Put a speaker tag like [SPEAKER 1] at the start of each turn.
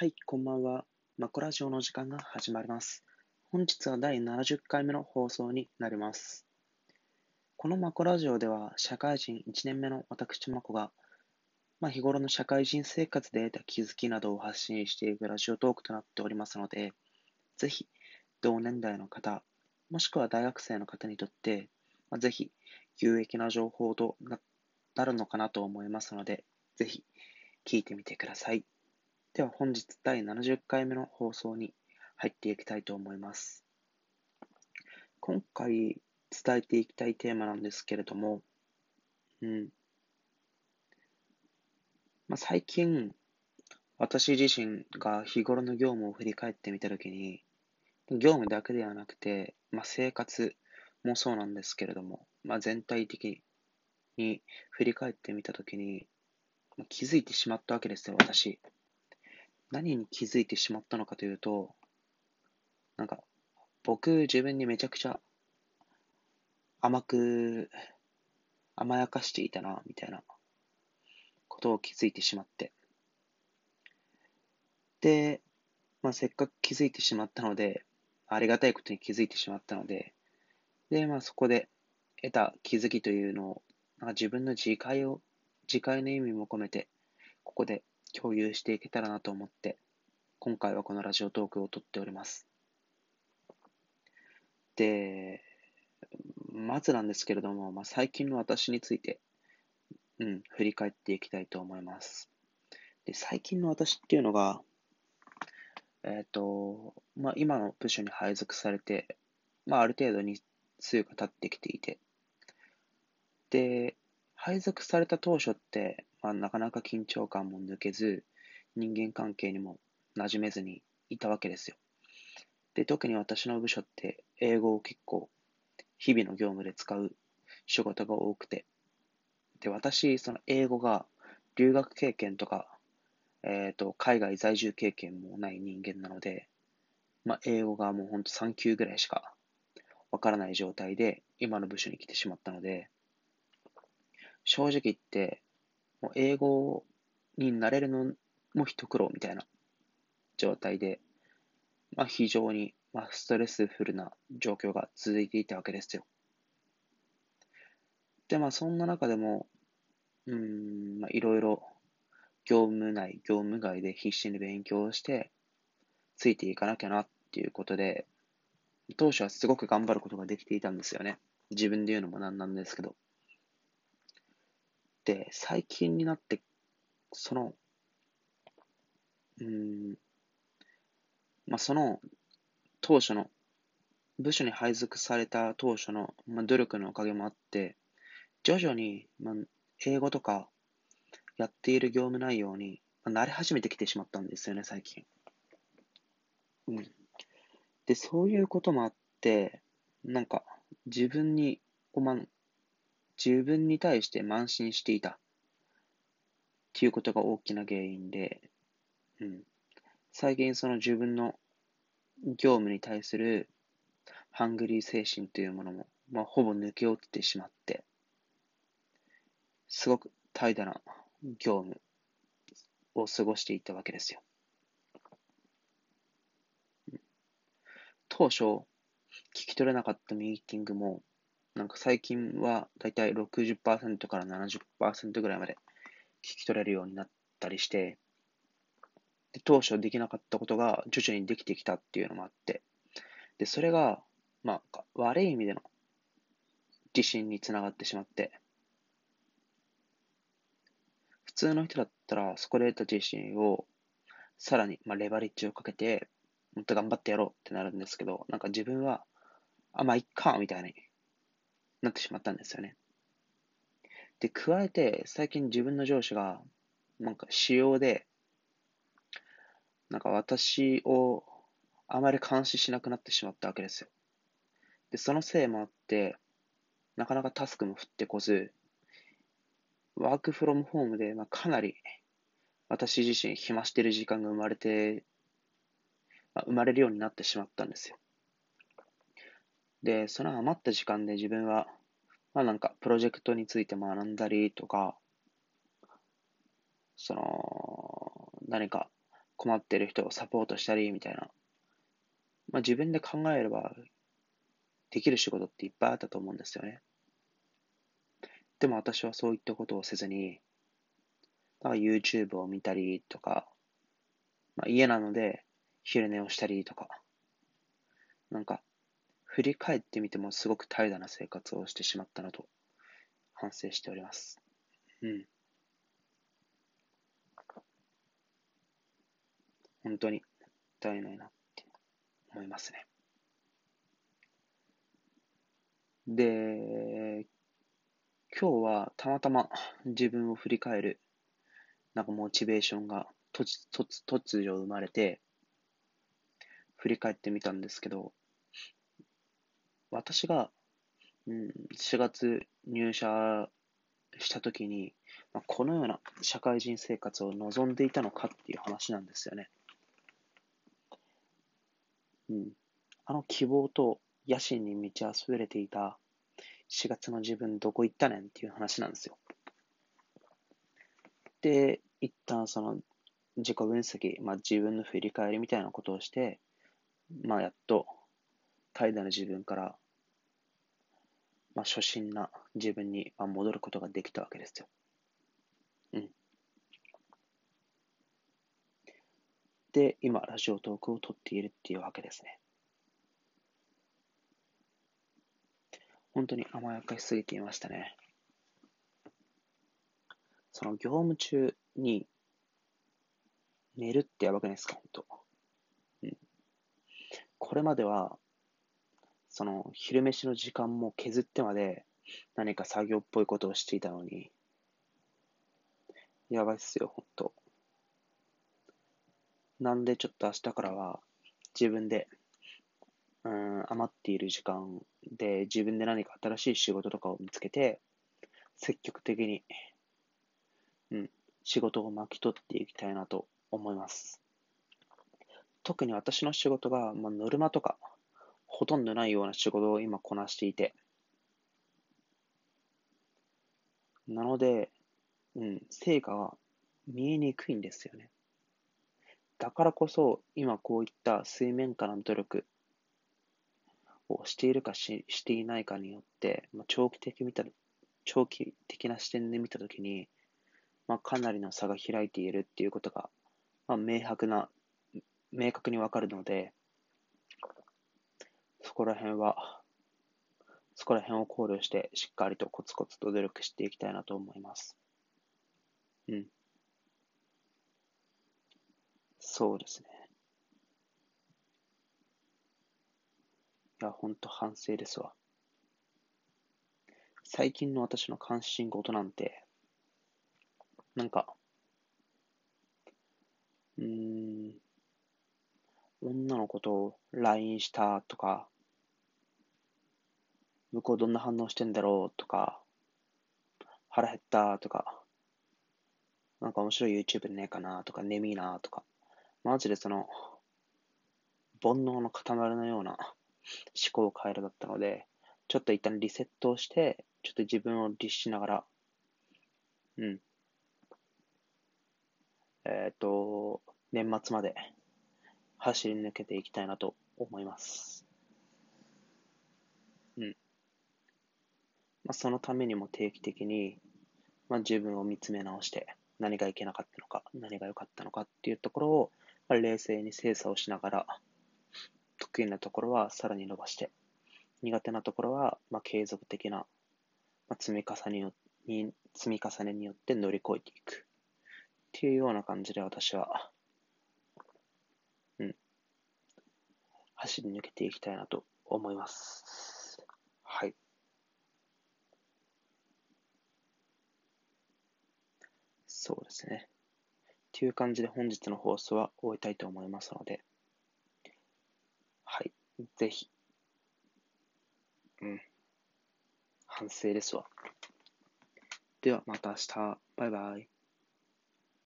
[SPEAKER 1] はい、こんばんは。マコラジオの時間が始まります。本日は第70回目の放送になります。このマコラジオでは、社会人1年目の私マコが、まあ、日頃の社会人生活で得た気づきなどを発信していくラジオトークとなっておりますので、ぜひ、同年代の方、もしくは大学生の方にとって、まあ、ぜひ、有益な情報となるのかなと思いますので、ぜひ、聞いてみてください。では本日第70回目の放送に入っていきたいと思います。今回伝えていきたいテーマなんですけれども、うん。まあ、最近、私自身が日頃の業務を振り返ってみたときに、業務だけではなくて、まあ、生活もそうなんですけれども、まあ、全体的に振り返ってみたときに、気づいてしまったわけですよ、私。何に気づいてしまったのかというと、なんか、僕自分にめちゃくちゃ甘く、甘やかしていたな、みたいなことを気づいてしまって。で、まあ、せっかく気づいてしまったので、ありがたいことに気づいてしまったので、で、まあ、そこで得た気づきというのを、なんか自分の自戒を、自戒の意味も込めて、ここで共有していけたらなと思って、今回はこのラジオトークを撮っております。で、まずなんですけれども、まあ、最近の私について、うん、振り返っていきたいと思います。で、最近の私っていうのが、えっ、ー、と、まあ、今の部署に配属されて、まあ、ある程度に数が経ってきていて、で、配属された当初って、まあ、なかなか緊張感も抜けず、人間関係にも馴染めずにいたわけですよ。で、特に私の部署って英語を結構日々の業務で使う仕事が多くて、で、私、その英語が留学経験とか、えっ、ー、と、海外在住経験もない人間なので、まあ、英語がもうほんと3級ぐらいしかわからない状態で今の部署に来てしまったので、正直言って、もう英語になれるのも一苦労みたいな状態で、まあ、非常に、ま、ストレスフルな状況が続いていたわけですよ。で、まあ、そんな中でも、うん、まあ、いろいろ業務内、業務外で必死に勉強して、ついていかなきゃなっていうことで、当初はすごく頑張ることができていたんですよね。自分で言うのもなんなんですけど。、最近になって、その、うん、まあ、その、当初の、部署に配属された当初の、まあ、努力のおかげもあって、徐々に、まあ、英語とか、やっている業務内容に、まあ、慣れ始めてきてしまったんですよね、最近。うん。で、そういうこともあって、なんか、自分に、まあ、自分に対して慢心していたっていうことが大きな原因で、うん。最近その自分の業務に対するハングリー精神というものも、まあ、ほぼ抜け落ちてしまって、すごく怠惰な業務を過ごしていたわけですよ。当初、聞き取れなかったミーティングも、なんか最近はだいたい60%から70%ぐらいまで聞き取れるようになったりして、で当初できなかったことが徐々にできてきたっていうのもあって、で、それが、まあ、悪い意味での自信につながってしまって、普通の人だったら、そこで得た自信を、さらに、まあ、レバレッジをかけて、もっと頑張ってやろうってなるんですけど、なんか自分は、あ、まあ、いっか、みたいになってしまったんですよね。で、加えて、最近自分の上司が、なんか仕様で、なんか私をあまり監視しなくなってしまったわけですよ。で、そのせいもあって、なかなかタスクも降ってこず、ワークフロムホームで、まあ、かなり私自身暇してる時間が生まれて、まあ、生まれるようになってしまったんですよ。で、その余った時間で自分は、まあなんか、プロジェクトについて学んだりとか、その、何か困ってる人をサポートしたりみたいな。まあ自分で考えればできる仕事っていっぱいあったと思うんですよね。でも私はそういったことをせずに、だから YouTube を見たりとか、まあ、家なので昼寝をしたりとか、なんか、振り返ってみてもすごく怠惰な生活をしてしまったなと反省しております。うん。本当にもったいないなって思いますね。で、今日はたまたま自分を振り返る、なんかモチベーションが突突突如生まれて、振り返ってみたんですけど、私が、うん、4月入社したときに、まあ、このような社会人生活を望んでいたのかっていう話なんですよね。うん、あの希望と野心に満ち溢れていた4月の自分どこ行ったねんっていう話なんですよ。で、一旦その自己分析、まあ、自分の振り返りみたいなことをして、まあ、やっと怠惰な自分から、まあ、初心な自分に戻ることができたわけですよ。うん。で、今、ラジオトークを撮っているっていうわけですね。本当に甘やかしすぎていましたね。その業務中に寝るってやばくないですか、本当。うん。これまでは、その昼飯の時間も削ってまで何か作業っぽいことをしていたのに、やばいっすよ、本当。なんでちょっと明日からは自分で、うん、余っている時間で自分で何か新しい仕事とかを見つけて、積極的に、うん、仕事を巻き取っていきたいなと思います。特に私の仕事が、まあ、ノルマとか、ほとんどないような仕事を今こなしていて、なので、うん、成果は見えにくいんですよね。だからこそ、今こういった水面下の努力をしているかししていないかによって、まあ、長期的見た長期的な視点で見たときに、まあ、かなりの差が開いているっていうことが、まあ、明白な、明確にわかるので、こら辺は、そこら辺を考慮して、しっかりとコツコツと努力していきたいなと思います。うん。そうですね。いや、ほんと反省ですわ。最近の私の関心事なんて、なんか、うーん、女の子と LINE したとか、向こうどんな反応してんだろうとか、腹減ったとか、なんか面白い YouTube ねえかなとか、眠いなとか、マジでその、煩悩の塊のような思考回路だったので、ちょっと一旦リセットをして、ちょっと自分を律しながら、うん。えっ、ー、と、年末まで走り抜けていきたいなと思います。うん。まあ、そのためにも定期的に、まあ、自分を見つめ直して、何がいけなかったのか、何が良かったのかっていうところを、まあ、冷静に精査をしながら、得意なところはさらに伸ばして、苦手なところは、まあ、継続的な、まあ、積み重ねに積み重ねによって乗り越えていくっていうような感じで私は、うん、走り抜けていきたいなと思います。はい。そうですね。っていう感じで本日の放送は終えたいと思いますので、はい。ぜひ。うん。反省ですわ。ではまた明日。バイバイ。